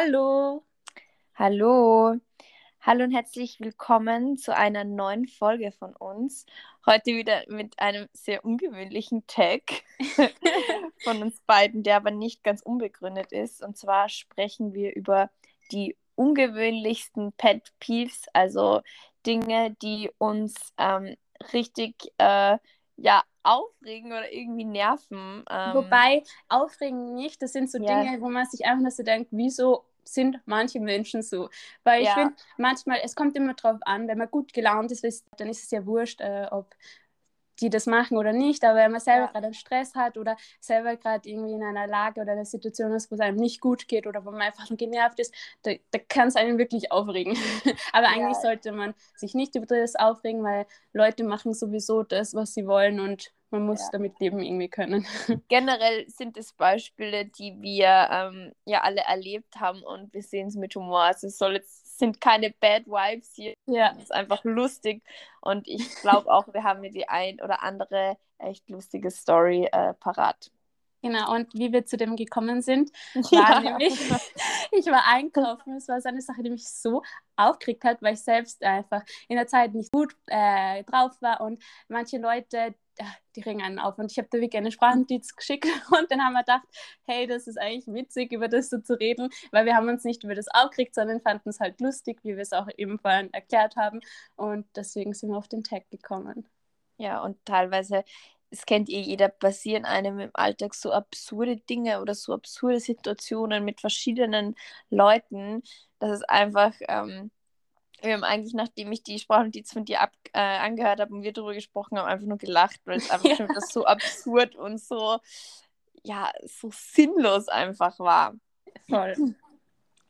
Hallo. Hallo. Hallo und herzlich willkommen zu einer neuen Folge von uns. Heute wieder mit einem sehr ungewöhnlichen Tag von uns beiden, der aber nicht ganz unbegründet ist. Und zwar sprechen wir über die ungewöhnlichsten Pet Peeves, also Dinge, die uns ähm, richtig äh, ja, aufregen oder irgendwie nerven. Ähm, Wobei, aufregen nicht, das sind so Ja. Dinge, wo man sich einfach nur so denkt, wieso sind manche Menschen so? Weil ich Ja. finde, manchmal, es kommt immer drauf an, wenn man gut gelaunt ist, ist- dann ist es ja wurscht, äh, ob die das machen oder nicht, aber wenn man selber Ja. gerade einen Stress hat oder selber gerade irgendwie in einer Lage oder einer Situation ist, wo es einem nicht gut geht oder wo man einfach nur genervt ist, da, da kann es einen wirklich aufregen. aber eigentlich Ja. sollte man sich nicht über das aufregen, weil Leute machen sowieso das, was sie wollen und man muss Ja. damit leben irgendwie können. generell sind es Beispiele, die wir ähm, ja alle erlebt haben und wir sehen es mit Humor. Also es soll jetzt, sind keine Bad Vibes hier. Ja. Es ist einfach lustig und ich glaube auch, wir haben hier die ein oder andere echt lustige Story äh, parat. Genau, und wie wir zu dem gekommen sind, war Ja. nämlich, ich war einkaufen. Es war so eine Sache, die mich so aufgeregt hat, weil ich selbst einfach in der Zeit nicht gut äh, drauf war und manche Leute, äh, die ringen einen auf. Und ich habe da wirklich eine Sprachnotiz geschickt und dann haben wir gedacht, hey, das ist eigentlich witzig, über das so zu reden, weil wir haben uns nicht über das aufgeregt, sondern fanden es halt lustig, wie wir es auch eben vorhin erklärt haben. Und deswegen sind wir auf den Tag gekommen. Ja, und teilweise, es kennt ihr jeder, passieren einem im Alltag so absurde Dinge oder so absurde Situationen mit verschiedenen Leuten, dass es einfach, ähm, wir haben eigentlich, nachdem ich die Sprachnotiz von dir ab, äh, angehört habe und wir darüber gesprochen haben, einfach nur gelacht, weil es einfach Ja. schon wieder so absurd und so, ja, so sinnlos einfach war. Voll.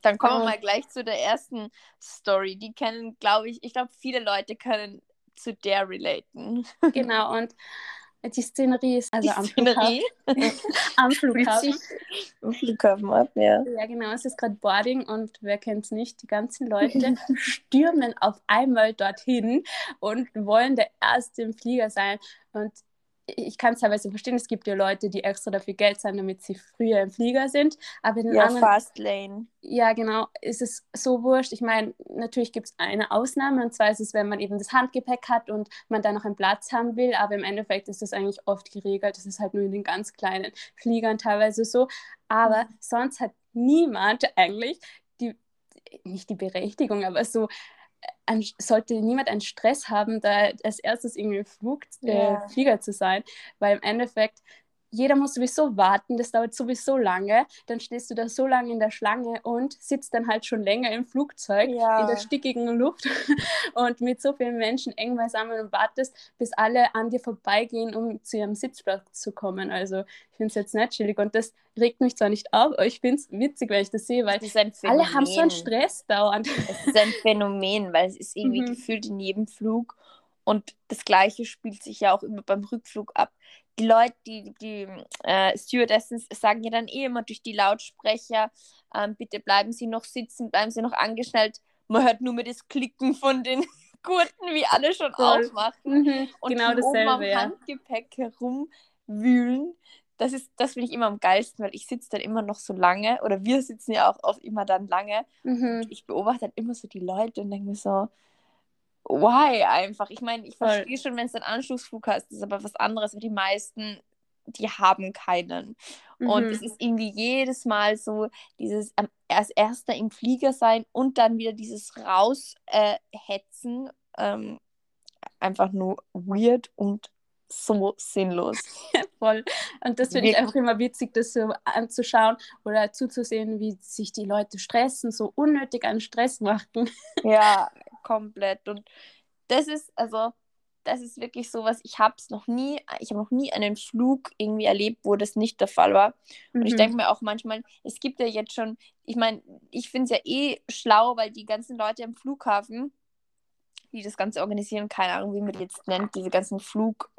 Dann kommen wir Oh. mal gleich zu der ersten Story. Die kennen, glaube ich, ich glaube, viele Leute können zu der relaten. Genau, und die Szenerie ist also am Szenerie Flughafen. Am Flughafen. im Flughafen ab, ja. Ja, genau, es ist gerade Boarding und wer kennt es nicht, die ganzen Leute stürmen auf einmal dorthin und wollen der Erste im Flieger sein. Und ich kann es teilweise verstehen, es gibt ja Leute, die extra dafür Geld zahlen, damit sie früher im Flieger sind. Aber in den Ja, anderen, Fastlane. ja genau, ist es so wurscht. Ich meine, natürlich gibt es eine Ausnahme und zwar ist es, wenn man eben das Handgepäck hat und man da noch einen Platz haben will. Aber im Endeffekt ist das eigentlich oft geregelt. Das ist halt nur in den ganz kleinen Fliegern teilweise so. Aber Mhm. sonst hat niemand eigentlich die, nicht die Berechtigung, aber so. Ein, sollte niemand einen Stress haben, da als erstes irgendwie Flug, äh, Ja. Flieger zu sein, weil im Endeffekt jeder muss sowieso warten, das dauert sowieso lange, dann stehst du da so lange in der Schlange und sitzt dann halt schon länger im Flugzeug Ja. in der stickigen Luft und mit so vielen Menschen eng beisammen und wartest, bis alle an dir vorbeigehen, um zu ihrem Sitzplatz zu kommen. Also ich finde es jetzt nicht chillig und das regt mich zwar nicht auf, aber ich finde es witzig, wenn ich das sehe, weil Das alle haben so einen Stress dauernd. Es ist ein Phänomen, weil es ist irgendwie Mhm. gefühlt in jedem Flug. Und das Gleiche spielt sich ja auch immer beim Rückflug ab. Die Leute, die, die äh, Stewardessen sagen ja dann eh immer durch die Lautsprecher, ähm, bitte bleiben Sie noch sitzen, bleiben Sie noch angeschnallt. Man hört nur mit das Klicken von den Gurten, wie alle schon Voll. aufmachen. Mhm, Und genau die oben am dasselbe, ja. Handgepäck herumwühlen. Das ist, das finde ich immer am geilsten, weil ich sitze dann immer noch so lange, oder wir sitzen ja auch oft immer dann lange. Mhm. Ich beobachte dann immer so die Leute und denke mir so, why einfach? Ich meine, ich verstehe schon, wenn es einen Anschlussflug hast, ist aber was anderes, aber die meisten, die haben keinen. Und Mhm. es ist irgendwie jedes Mal so dieses ähm, als erster im Flieger sein und dann wieder dieses raushetzen. Äh, ähm, einfach nur weird und so sinnlos. Voll. Und das finde ich einfach immer witzig, das so anzuschauen oder zuzusehen, wie sich die Leute stressen, so unnötig einen Stress machen. Ja, komplett. Und das ist, also, das ist wirklich sowas, ich habe es noch nie, ich habe noch nie einen Flug irgendwie erlebt, wo das nicht der Fall war. Und ich Mhm. denke mir auch manchmal, es gibt ja jetzt schon, ich meine, ich finde es ja eh schlau, weil die ganzen Leute am Flughafen, die das Ganze organisieren, keine Ahnung, wie man die jetzt nennt, diese ganzen Flug,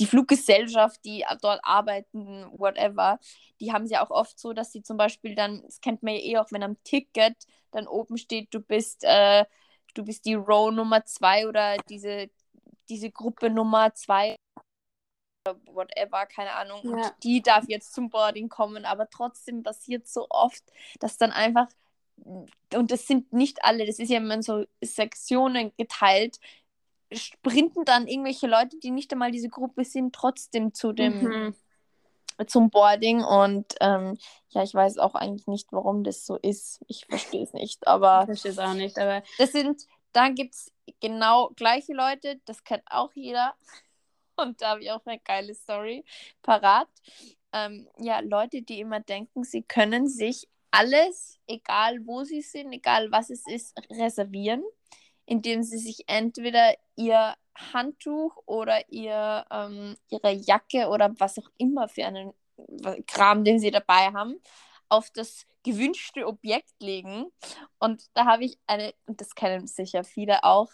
die Fluggesellschaft, die dort arbeiten, whatever, die haben es ja auch oft so, dass sie zum Beispiel dann, das kennt man ja eh auch, wenn am Ticket dann oben steht, du bist, äh, du bist die Row Nummer zwei oder diese, diese Gruppe Nummer zwei whatever, keine Ahnung. Ja. Und die darf jetzt zum Boarding kommen, aber trotzdem passiert so oft, dass dann einfach, und das sind nicht alle, das ist ja immer in so Sektionen geteilt, sprinten dann irgendwelche Leute, die nicht einmal diese Gruppe sind, trotzdem zu dem, Mhm. Zum Boarding. Und ähm, ja, ich weiß auch eigentlich nicht, warum das so ist. Ich verstehe es nicht, Ich aber verstehe es auch nicht, aber das sind, dann gibt es genau gleiche Leute, das kennt auch jeder. Und da habe ich auch eine geile Story parat. Ähm, ja, Leute, die immer denken, sie können sich alles, egal wo sie sind, egal was es ist, reservieren, indem sie sich entweder ihr Handtuch oder ihr, ähm, ihre Jacke oder was auch immer für einen Kram, den sie dabei haben, auf das gewünschte Objekt legen. Und da habe ich eine, und das kennen sicher viele auch,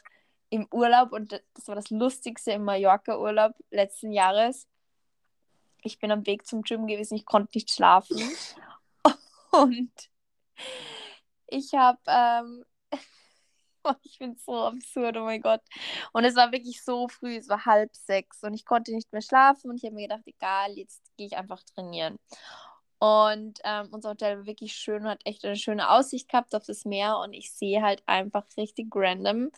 im Urlaub, und das war das Lustigste im Mallorca-Urlaub letzten Jahres. Ich bin am Weg zum Gym gewesen, ich konnte nicht schlafen. Und ich habe, ähm, ich bin so absurd, oh mein Gott. Und es war wirklich so früh, es war halb sechs und ich konnte nicht mehr schlafen und ich habe mir gedacht, egal, jetzt gehe ich einfach trainieren. Und ähm, unser Hotel war wirklich schön und hat echt eine schöne Aussicht gehabt auf das Meer und ich sehe halt einfach richtig random.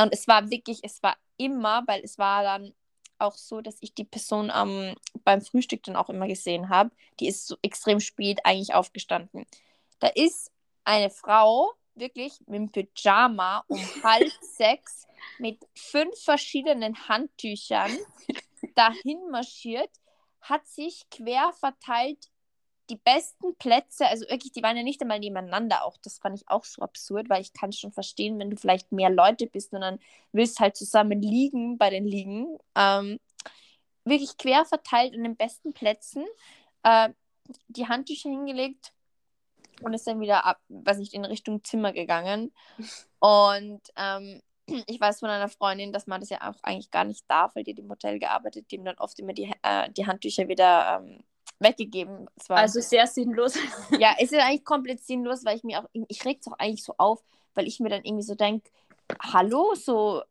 Und es war wirklich, es war immer, weil es war dann auch so, dass ich die Person ähm, beim Frühstück dann auch immer gesehen habe. Die ist so extrem spät eigentlich aufgestanden. Da ist eine Frau wirklich mit dem Pyjama um halb sechs mit fünf verschiedenen Handtüchern dahin marschiert, hat sich quer verteilt die besten Plätze, also wirklich, die waren ja nicht einmal nebeneinander auch. Das fand ich auch so absurd, weil ich kann schon verstehen, wenn du vielleicht mehr Leute bist und dann willst halt zusammen liegen bei den Liegen. Ähm, wirklich quer verteilt an den besten Plätzen, äh, die Handtücher hingelegt und ist dann wieder ab, weiß nicht, in Richtung Zimmer gegangen. Und ähm, ich weiß von einer Freundin, dass man das ja auch eigentlich gar nicht darf, weil die im Hotel gearbeitet, die haben dann oft immer die, äh, die Handtücher wieder ähm, weggegeben. Also sehr sinnlos. ja, es ist eigentlich komplett sinnlos, weil ich mir auch, ich reg es auch eigentlich so auf, weil ich mir dann irgendwie so denke, hallo, so,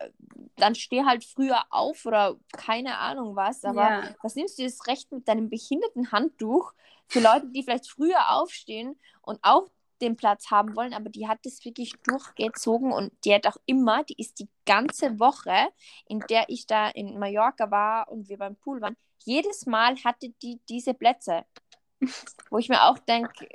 dann steh halt früher auf oder keine Ahnung was, aber Ja. was nimmst du das Recht mit deinem behinderten Handtuch für Leute, die vielleicht früher aufstehen und auch den Platz haben wollen, aber die hat das wirklich durchgezogen und die hat auch immer, die ist die ganze Woche, in der ich da in Mallorca war und wir beim Pool waren, jedes Mal hatte die diese Plätze, wo ich mir auch denke,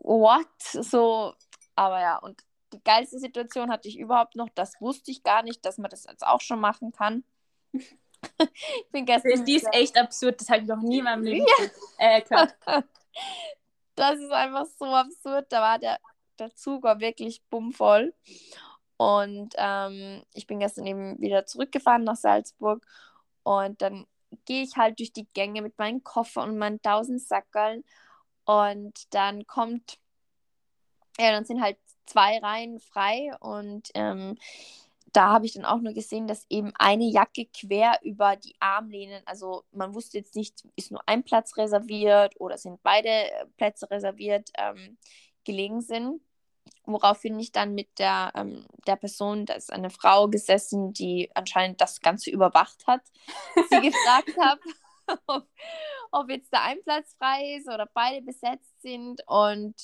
what? So, aber ja, und die geilste Situation hatte ich überhaupt noch, das wusste ich gar nicht, dass man das jetzt auch schon machen kann. ich bin gestern Die ist echt absurd, das habe ich noch nie in meinem Leben äh, gehört. Das ist einfach so absurd. Da war der, der Zug war wirklich bummvoll. Und ähm, ich bin gestern eben wieder zurückgefahren nach Salzburg. Und dann gehe ich halt durch die Gänge mit meinem Koffer und meinen tausend Sackerln. Und dann kommt, ja, dann sind halt zwei Reihen frei. Und ähm, da habe ich dann auch nur gesehen, dass eben eine Jacke quer über die Armlehnen, also man wusste jetzt nicht, ist nur ein Platz reserviert oder sind beide äh, Plätze reserviert, ähm, gelegen sind. Woraufhin ich dann mit der, ähm, der Person, da ist eine Frau gesessen, die anscheinend das Ganze überwacht hat, sie gefragt habe, ob, ob jetzt da ein Platz frei ist oder beide besetzt sind. Und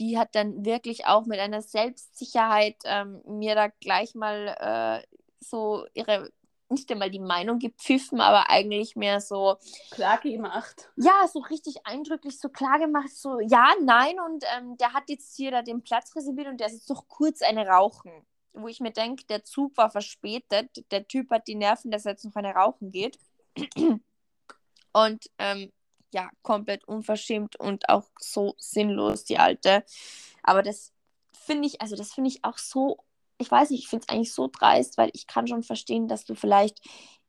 die hat dann wirklich auch mit einer Selbstsicherheit ähm, mir da gleich mal äh, so ihre, nicht einmal die Meinung gepfiffen, aber eigentlich mehr so, Klar gemacht. ja, so richtig eindrücklich so klar gemacht, so ja, nein und ähm, der hat jetzt hier da den Platz reserviert und der ist jetzt noch kurz eine rauchen. Wo ich mir denke, der Zug war verspätet, der Typ hat die Nerven, dass er jetzt noch eine rauchen geht. Und ähm, ja, komplett unverschämt und auch so sinnlos, die alte. Aber das finde ich, also das finde ich auch so, ich weiß nicht, ich finde es eigentlich so dreist, weil ich kann schon verstehen, dass du vielleicht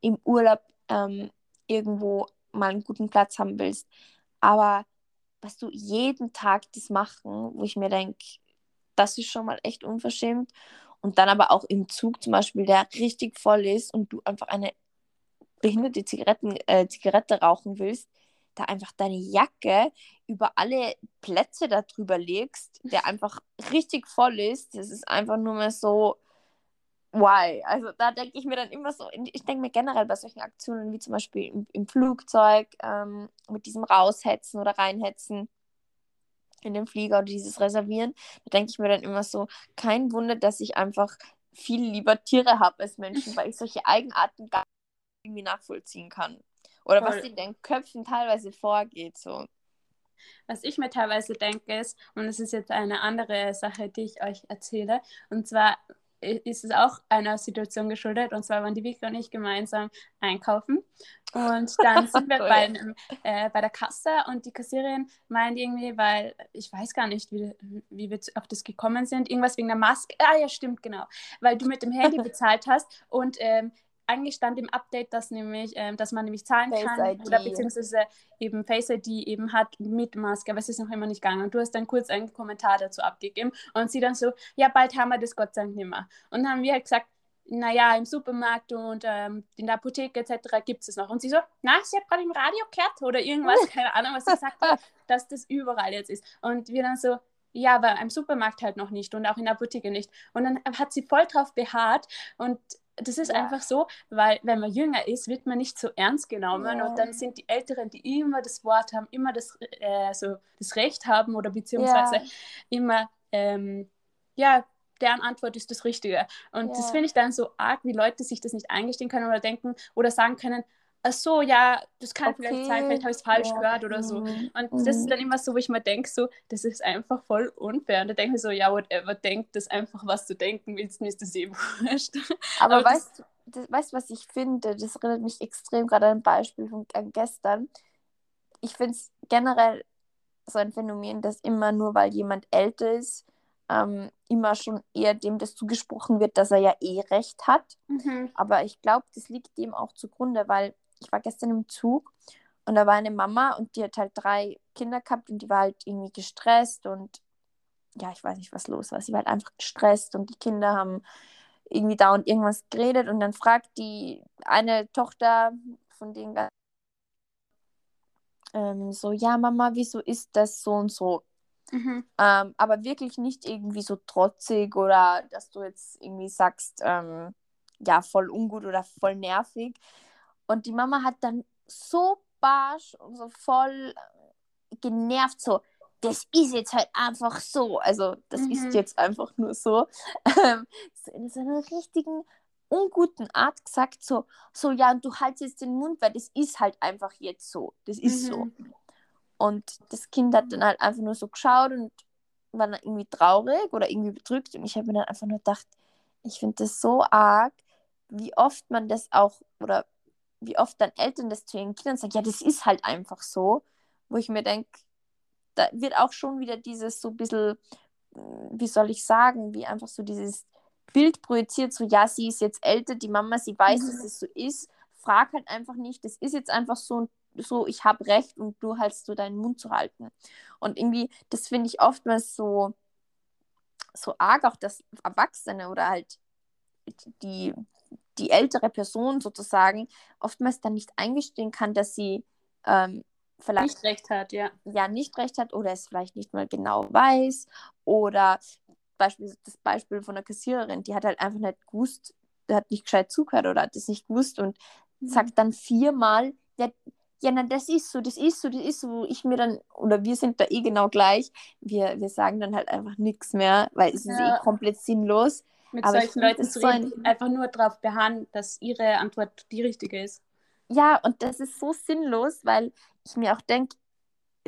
im Urlaub ähm, irgendwo mal einen guten Platz haben willst. Aber was du jeden Tag das machen, wo ich mir denke, das ist schon mal echt unverschämt. Und dann aber auch im Zug zum Beispiel, der richtig voll ist und du einfach eine behinderte Zigaretten, äh, Zigarette rauchen willst, da einfach deine Jacke über alle Plätze da drüber legst, der einfach richtig voll ist. Das ist einfach nur mehr so, why? Also da denke ich mir dann immer so, ich denke mir generell bei solchen Aktionen wie zum Beispiel im, im Flugzeug ähm, mit diesem Raushetzen oder Reinhetzen in den Flieger oder dieses Reservieren, da denke ich mir dann immer so, kein Wunder, dass ich einfach viel lieber Tiere habe als Menschen, weil ich solche Eigenarten gar nicht irgendwie nachvollziehen kann. Oder Voll. was in den Köpfen teilweise vorgeht. So. Was ich mir teilweise denke ist, und das ist jetzt eine andere Sache, die ich euch erzähle, und zwar ist es auch einer Situation geschuldet. Und zwar waren die Vicky und ich gemeinsam einkaufen. Und dann sind wir bei, einem, äh, bei der Kasse und die Kassiererin meint irgendwie, weil ich weiß gar nicht, wie, wie wir auf das gekommen sind, irgendwas wegen der Maske. Ah ja, stimmt, genau. Weil du mit dem Handy bezahlt hast und ähm, eigentlich stand im Update, dass nämlich, ähm, dass man nämlich zahlen Face kann ID. oder beziehungsweise eben Face ID eben hat mit Maske, aber es ist noch immer nicht gegangen. Und du hast dann kurz einen Kommentar dazu abgegeben und sie dann so, ja, bald haben wir das Gott sei Dank nicht mehr. Und dann haben wir halt gesagt, naja, im Supermarkt und ähm, in der Apotheke etc. gibt es es noch. Und sie so, na, sie hat gerade im Radio gehört oder irgendwas, keine Ahnung, was sie gesagt hat, dass das überall jetzt ist. Und wir dann so, ja, aber im Supermarkt halt noch nicht und auch in der Apotheke nicht. Und dann hat sie voll drauf beharrt und das ist ja. einfach so, weil wenn man jünger ist, wird man nicht so ernst genommen ja. und dann sind die Älteren, die immer das Wort haben, immer das, äh, so das Recht haben oder beziehungsweise ja. immer, ähm, ja, deren Antwort ist das Richtige. Und das finde ich dann so arg, wie Leute sich das nicht eingestehen können oder denken oder sagen können, ach so, ja, das kann okay. vielleicht sein, vielleicht habe ich es falsch ja. gehört oder so. Mhm. Und mhm. das ist dann immer so, wo ich mir denke, so, das ist einfach voll unfair. Und da denke ich so, ja, whatever, denk das einfach, was du denken willst, mir ist das eh wurscht. Aber, Aber weißt du, weißt, was ich finde? Das erinnert mich extrem gerade an ein Beispiel von gestern. Ich finde es generell so ein Phänomen, dass immer nur, weil jemand älter ist, ähm, immer schon eher dem das zugesprochen wird, dass er ja eh recht hat. Mhm. Aber ich glaube, das liegt dem auch zugrunde, weil ich war gestern im Zug und da war eine Mama und die hat halt drei Kinder gehabt und die war halt irgendwie gestresst und ja, ich weiß nicht, was los war. Sie war halt einfach gestresst und die Kinder haben irgendwie da und irgendwas geredet und dann fragt die eine Tochter von denen ähm, so, ja, Mama, wieso ist das so und so? Mhm. Ähm, aber wirklich nicht irgendwie so trotzig oder dass du jetzt irgendwie sagst, ähm, ja, voll ungut oder voll nervig, und die Mama hat dann so barsch und so voll genervt, so, das ist jetzt halt einfach so. Also, das mhm. ist jetzt einfach nur so. Ähm, so in so einer richtigen, unguten Art gesagt, so, so, ja, und du haltest jetzt den Mund, weil das ist halt einfach jetzt so. Das ist mhm. so. Und das Kind hat dann halt einfach nur so geschaut und war dann irgendwie traurig oder irgendwie bedrückt. Und ich habe mir dann einfach nur gedacht, ich finde das so arg, wie oft man das auch, oder wie oft dann Eltern das zu ihren Kindern sagen, ja, das ist halt einfach so, wo ich mir denke, da wird auch schon wieder dieses so ein bisschen, hm, wie soll ich sagen, wie einfach so dieses Bild projiziert, so ja, sie ist jetzt älter, die Mama, sie weiß, mhm. dass es so ist, frag halt einfach nicht, das ist jetzt einfach so, so ich habe recht und du hältst du deinen Mund zu halten. Und irgendwie, das finde ich oftmals so, so arg, auch dass Erwachsene oder halt die, die ältere Person sozusagen oftmals dann nicht eingestehen kann, dass sie ähm, vielleicht nicht recht hat, ja. Ja, nicht recht hat oder es vielleicht nicht mal genau weiß. Oder Beispiel, das Beispiel von der Kassiererin, die hat halt einfach nicht gewusst, hat nicht gescheit zugehört oder hat es nicht gewusst und mhm. sagt dann viermal, ja, ja, na, das ist so, das ist so, das ist so, ich mir dann, oder wir sind da eh genau gleich, wir, wir sagen dann halt einfach nichts mehr, weil es ja. ist eh komplett sinnlos mit Aber solchen Leuten zu reden, so ein... einfach nur darauf beharren, dass ihre Antwort die richtige ist. Ja, und das ist so sinnlos, weil ich mir auch denke,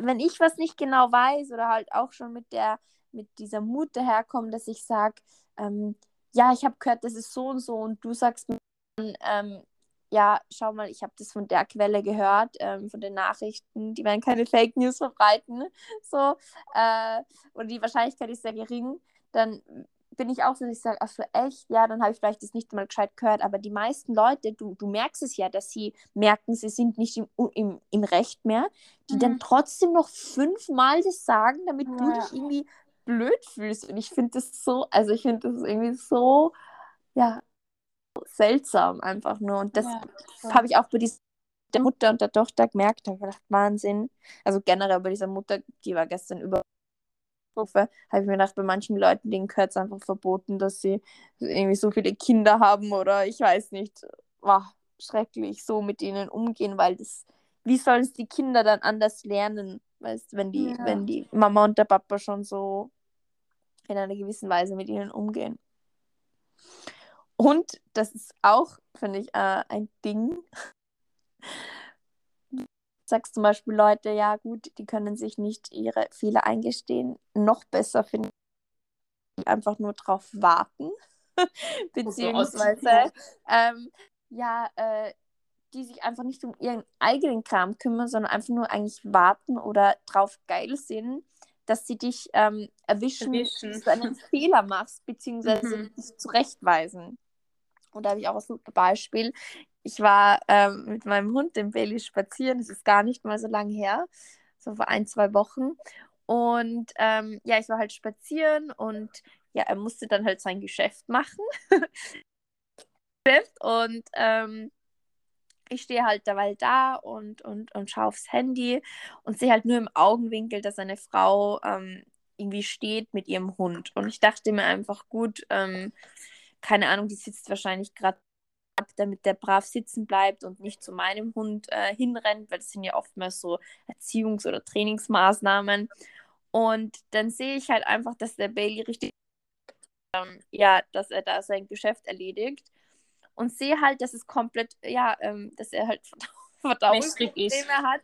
wenn ich was nicht genau weiß oder halt auch schon mit der mit dieser Mut daherkomme, dass ich sage, ähm, ja, ich habe gehört, das ist so und so und du sagst mir, ähm, ja, schau mal, ich habe das von der Quelle gehört, ähm, von den Nachrichten, die werden keine Fake News verbreiten, so, äh, oder die Wahrscheinlichkeit ist sehr gering, dann bin ich auch so, dass ich sage, ach so echt, ja, dann habe ich vielleicht das nicht mal gescheit gehört, aber die meisten Leute, du, du merkst es ja, dass sie merken, sie sind nicht im, im, im Recht mehr, die mhm. dann trotzdem noch fünfmal das sagen, damit ja. du dich irgendwie blöd fühlst. Und ich finde das so, also ich finde das irgendwie so, ja, seltsam einfach nur. Und das ja, habe ich auch bei dieser der Mutter und der Tochter gemerkt, da habe ich gedacht, Wahnsinn. Also generell bei dieser Mutter, die war gestern über Katastrophe. Habe ich mir gedacht, bei manchen Leuten, denen gehört es einfach verboten, dass sie irgendwie so viele Kinder haben oder ich weiß nicht. War schrecklich, so mit ihnen umgehen, weil das, wie sollen es die Kinder dann anders lernen, weißt, wenn die, ja. wenn die Mama und der Papa schon so in einer gewissen Weise mit ihnen umgehen. Und das ist auch, finde ich, äh, ein Ding. Du sagst zum Beispiel Leute, ja gut, die können sich nicht ihre Fehler eingestehen. Noch besser finde ich einfach nur drauf warten. Beziehungsweise, ähm, ja, äh, die sich einfach nicht um ihren eigenen Kram kümmern, sondern einfach nur eigentlich warten oder drauf geil sind, dass sie dich ähm, erwischen, erwischen, dass du einen Fehler machst, beziehungsweise mhm. dich zurechtweisen. Und da habe ich auch ein Beispiel. Ich war ähm, mit meinem Hund, dem Bailey, spazieren. Das ist gar nicht mal so lange her, so vor ein, zwei Wochen. Und ähm, ja, ich war halt spazieren und ja, er musste dann halt sein Geschäft machen. und ähm, ich stehe halt dabei da und, und, und schaue aufs Handy und sehe halt nur im Augenwinkel, dass eine Frau ähm, irgendwie steht mit ihrem Hund. Und ich dachte mir einfach, gut, ähm, keine Ahnung, die sitzt wahrscheinlich gerade damit der brav sitzen bleibt und nicht zu meinem Hund äh, hinrennt, weil das sind ja oftmals so Erziehungs- oder Trainingsmaßnahmen. Und dann sehe ich halt einfach, dass der Bailey richtig, ähm, ja, dass er da sein Geschäft erledigt und sehe halt, dass es komplett, ja, ähm, dass er halt Verdauungsprobleme hat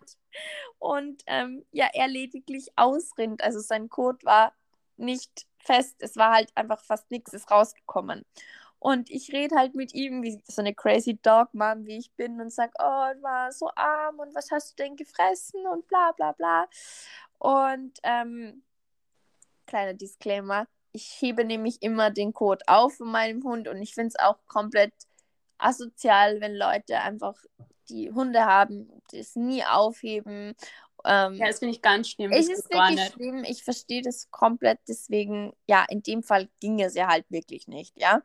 und ähm, ja, er lediglich ausrinnt. Also sein Code war nicht fest, es war halt einfach fast nichts ist rausgekommen. Und ich rede halt mit ihm, wie so eine crazy Dog Mom, wie ich bin, und sage, oh, du war so arm und was hast du denn gefressen und bla bla bla. Und ähm, kleiner Disclaimer, ich hebe nämlich immer den Code auf von meinem Hund und ich finde es auch komplett asozial, wenn Leute einfach die Hunde haben, das nie aufheben. Ähm, ja, das finde ich ganz schlimm. Es ist wirklich nicht. schlimm. Ich verstehe das komplett. Deswegen, ja, in dem Fall ging es ja halt wirklich nicht, ja.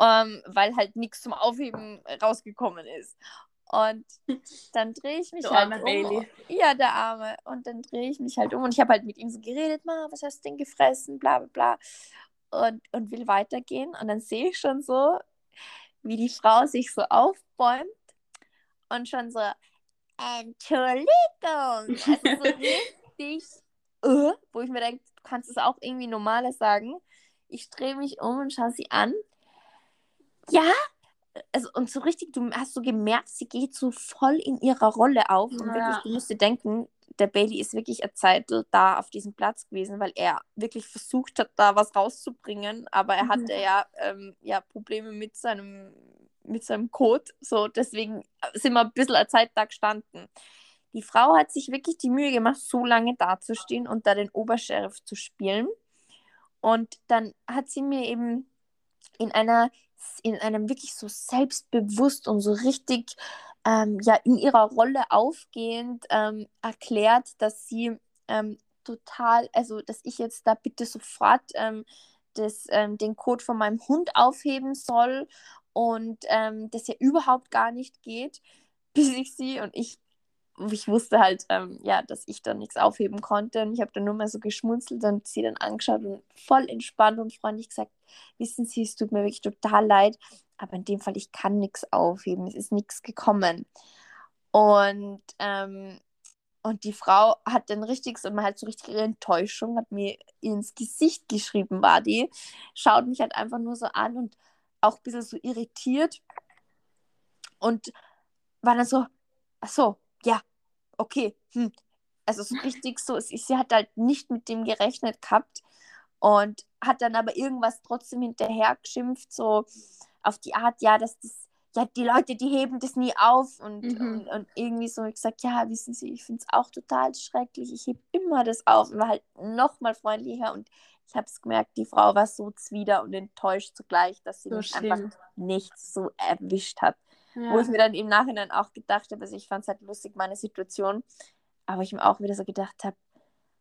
Ähm, weil halt nichts zum Aufheben rausgekommen ist. Und dann drehe ich mich der halt um. Bailey. Ja, der Arme. Und dann drehe ich mich halt um und ich habe halt mit ihm so geredet, Ma, was hast du denn gefressen, bla bla bla. Und, und will weitergehen. Und dann sehe ich schon so, wie die Frau sich so aufbäumt und schon so, Entschuldigung. Also so richtig, uh, wo ich mir denke, du kannst es auch irgendwie normales sagen. Ich drehe mich um und schaue sie an. Ja, also und so richtig, du hast so gemerkt, sie geht so voll in ihrer Rolle auf. Und ja. wirklich, du musst dir denken, der Bailey ist wirklich eine Zeit da auf diesem Platz gewesen, weil er wirklich versucht hat, da was rauszubringen, aber er hatte mhm. ja, ähm, ja Probleme mit seinem, mit seinem Code. So, deswegen sind wir ein bisschen eine Zeit da gestanden. Die Frau hat sich wirklich die Mühe gemacht, so lange dazustehen und da den Obersheriff zu spielen. Und dann hat sie mir eben in einer in einem wirklich so selbstbewusst und so richtig ähm, ja in ihrer Rolle aufgehend ähm, erklärt, dass sie ähm, total, also dass ich jetzt da bitte sofort ähm, das, ähm, den Code von meinem Hund aufheben soll und ähm, das ja überhaupt gar nicht geht, bis ich sie und ich ich wusste halt, ähm, ja, dass ich dann nichts aufheben konnte und ich habe dann nur mal so geschmunzelt und sie dann angeschaut und voll entspannt und freundlich gesagt, wissen Sie, es tut mir wirklich total leid, aber in dem Fall, ich kann nichts aufheben, es ist nichts gekommen. Und, ähm, und die Frau hat dann richtig, so, man hat so richtig ihre Enttäuschung, hat mir ins Gesicht geschrieben, war die, schaut mich halt einfach nur so an und auch ein bisschen so irritiert und war dann so, ach so, ja, okay, hm. Also so richtig so, sie hat halt nicht mit dem gerechnet gehabt und hat dann aber irgendwas trotzdem hinterher geschimpft, so, auf die Art, ja, dass das, ja, die Leute, die heben das nie auf und, mhm. und, und, irgendwie so gesagt, ja, wissen Sie, ich finde es auch total schrecklich, ich hebe immer das auf und war halt nochmal freundlicher und ich habe es gemerkt, die Frau war so zwider und enttäuscht zugleich, dass sie so mich schlimm. einfach nicht so erwischt hat. Ja. Wo ich mir dann im Nachhinein auch gedacht habe, also ich fand es halt lustig, meine Situation, aber ich mir auch wieder so gedacht habe,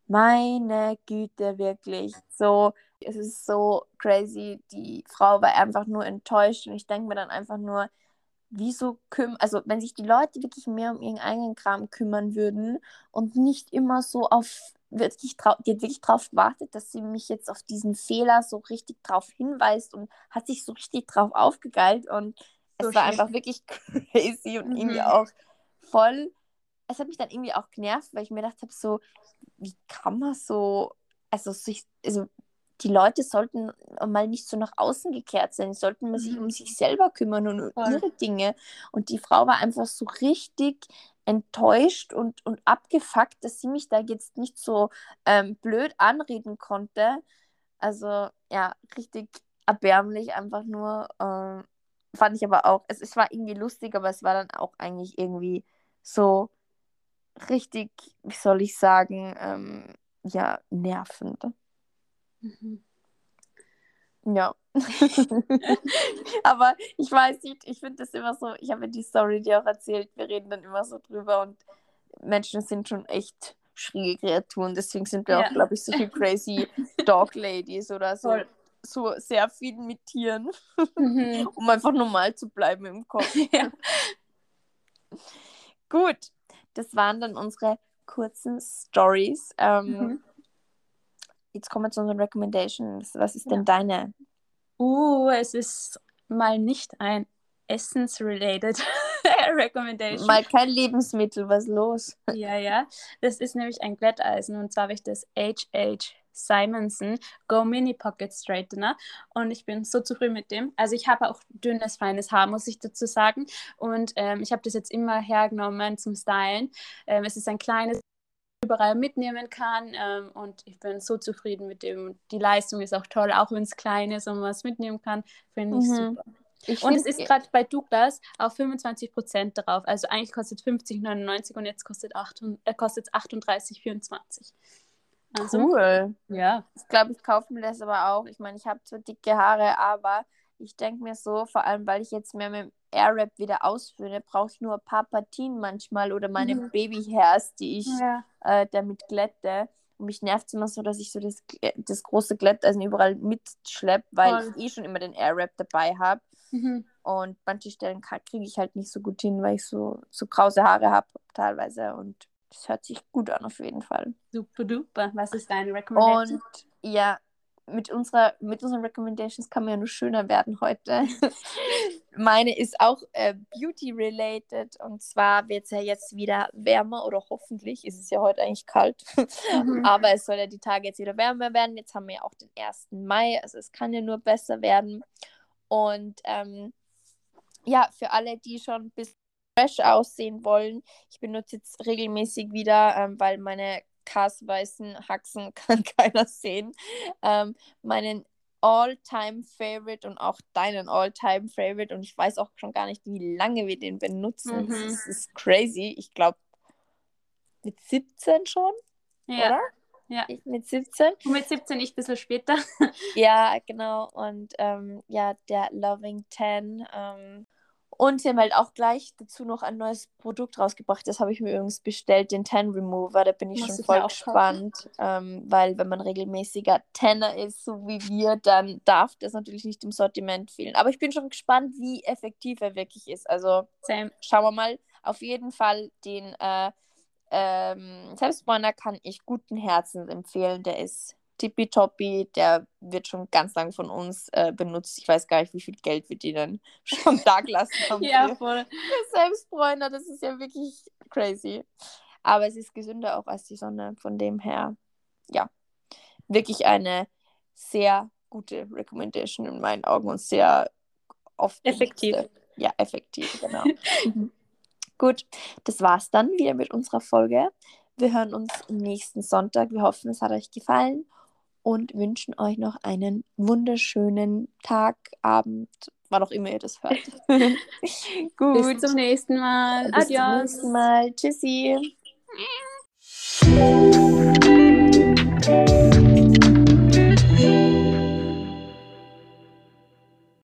meine Güte, wirklich, so, es ist so crazy. Die Frau war einfach nur enttäuscht und ich denke mir dann einfach nur, wieso kümmern, also wenn sich die Leute wirklich mehr um ihren eigenen Kram kümmern würden und nicht immer so auf wirklich, die hat wirklich darauf gewartet, dass sie mich jetzt auf diesen Fehler so richtig drauf hinweist und hat sich so richtig drauf aufgegeilt und so es war schön. einfach wirklich crazy und mhm. irgendwie auch voll. Es hat mich dann irgendwie auch genervt, weil ich mir gedacht habe, so, wie kann man so, also, sich, also die Leute sollten mal nicht so nach außen gekehrt sein, sie sollten sich um mhm. sich selber kümmern und um Voll. ihre Dinge. Und die Frau war einfach so richtig enttäuscht und, und abgefuckt, dass sie mich da jetzt nicht so ähm, blöd anreden konnte. Also ja, richtig erbärmlich, einfach nur. Äh, fand ich aber auch, es, es war irgendwie lustig, aber es war dann auch eigentlich irgendwie so richtig, wie soll ich sagen, ähm, ja, nervend. Mhm. Ja. Aber ich weiß nicht, ich finde das immer so, ich habe die Story dir auch erzählt, wir reden dann immer so drüber und Menschen sind schon echt schräge Kreaturen, deswegen sind wir ja. auch, glaube ich, solche crazy Dog Ladies oder so. Voll. So sehr viel mit Tieren, mhm. um einfach normal zu bleiben im Kopf. Ja. Gut, das waren dann unsere kurzen Stories. Ähm, mhm. Jetzt kommen wir zu unseren Recommendations. Was ist denn deine? Uh, es ist mal nicht ein Essence-related Recommendation. Mal kein Lebensmittel, was los? Ja, ja. Das ist nämlich ein Glätteisen und zwar habe ich das HH Simonson Go Mini Pocket Straightener und ich bin so zufrieden mit dem. Also ich habe auch dünnes, feines Haar, muss ich dazu sagen und ähm, ich habe das jetzt immer hergenommen zum Stylen. Ähm, es ist ein kleines überall mitnehmen kann. Ähm, und ich bin so zufrieden mit dem. Die Leistung ist auch toll, auch wenn es klein ist und man es mitnehmen kann, finde ich mhm. super. Ich und es ist gerade bei Douglas auf 25% drauf. Also eigentlich kostet 50,99 und jetzt kostet, äh, kostet es 38,24. Also, cool. Ja. Ich glaube, ich kaufe mir das aber auch. Ich meine, ich habe zwar dicke Haare, aber ich denke mir so, vor allem, weil ich jetzt mehr mit dem Airwrap wieder ausführe, brauche ich nur ein paar Partien manchmal oder meine mhm. Babyhairs, die ich ja. äh, damit glätte. Und mich nervt es immer so, dass ich so das, das große Glätteisen überall mitschleppe, weil Voll. ich eh schon immer den Airwrap dabei habe. Mhm. Und manche Stellen kriege ich halt nicht so gut hin, weil ich so, so krause Haare habe teilweise. Und das hört sich gut an auf jeden Fall. Super duper. Was ist deine Recommendation? Und ja, mit, unserer, mit unseren Recommendations kann man ja nur schöner werden heute. Meine ist auch äh, Beauty-related und zwar wird es ja jetzt wieder wärmer oder hoffentlich ist es ja heute eigentlich kalt, mhm. aber es soll ja die Tage jetzt wieder wärmer werden. Jetzt haben wir ja auch den 1. Mai, also es kann ja nur besser werden. Und ähm, ja, für alle, die schon bisschen fresh aussehen wollen, ich benutze jetzt regelmäßig wieder, ähm, weil meine weißen Haxen kann keiner sehen. Ähm, meinen All-Time-Favorite und auch deinen All-Time-Favorite. Und ich weiß auch schon gar nicht, wie lange wir den benutzen. Mhm. Das ist crazy. Ich glaube, mit 17 schon, ja. oder? Ja. Ich mit 17. Und mit 17 ich ein bisschen später. ja, genau. Und ähm, ja, der Loving 10. Ähm, und sie haben halt auch gleich dazu noch ein neues Produkt rausgebracht. Das habe ich mir übrigens bestellt, den Tan Remover. Da bin ich Muss schon ich voll gespannt. Ähm, weil wenn man regelmäßiger Tanner ist, so wie wir, dann darf das natürlich nicht im Sortiment fehlen. Aber ich bin schon gespannt, wie effektiv er wirklich ist. Also Same. schauen wir mal. Auf jeden Fall den äh, ähm, Selbstbräuner kann ich guten Herzens empfehlen. Der ist tippitoppi, der wird schon ganz lang von uns äh, benutzt. Ich weiß gar nicht, wie viel Geld wir denen schon da gelassen haben. ja, voll. Selbstbräuner, das ist ja wirklich crazy. Aber es ist gesünder auch als die Sonne. Von dem her, ja, wirklich eine sehr gute Recommendation in meinen Augen und sehr oft. Effektiv. Ja, effektiv, genau. mhm. Gut, das war's dann wieder mit unserer Folge. Wir hören uns nächsten Sonntag. Wir hoffen, es hat euch gefallen und wünschen euch noch einen wunderschönen Tag, Abend, wann auch immer ihr das hört. Gut. Bis zum nächsten Mal. Bis Adios. zum nächsten Mal. Tschüssi.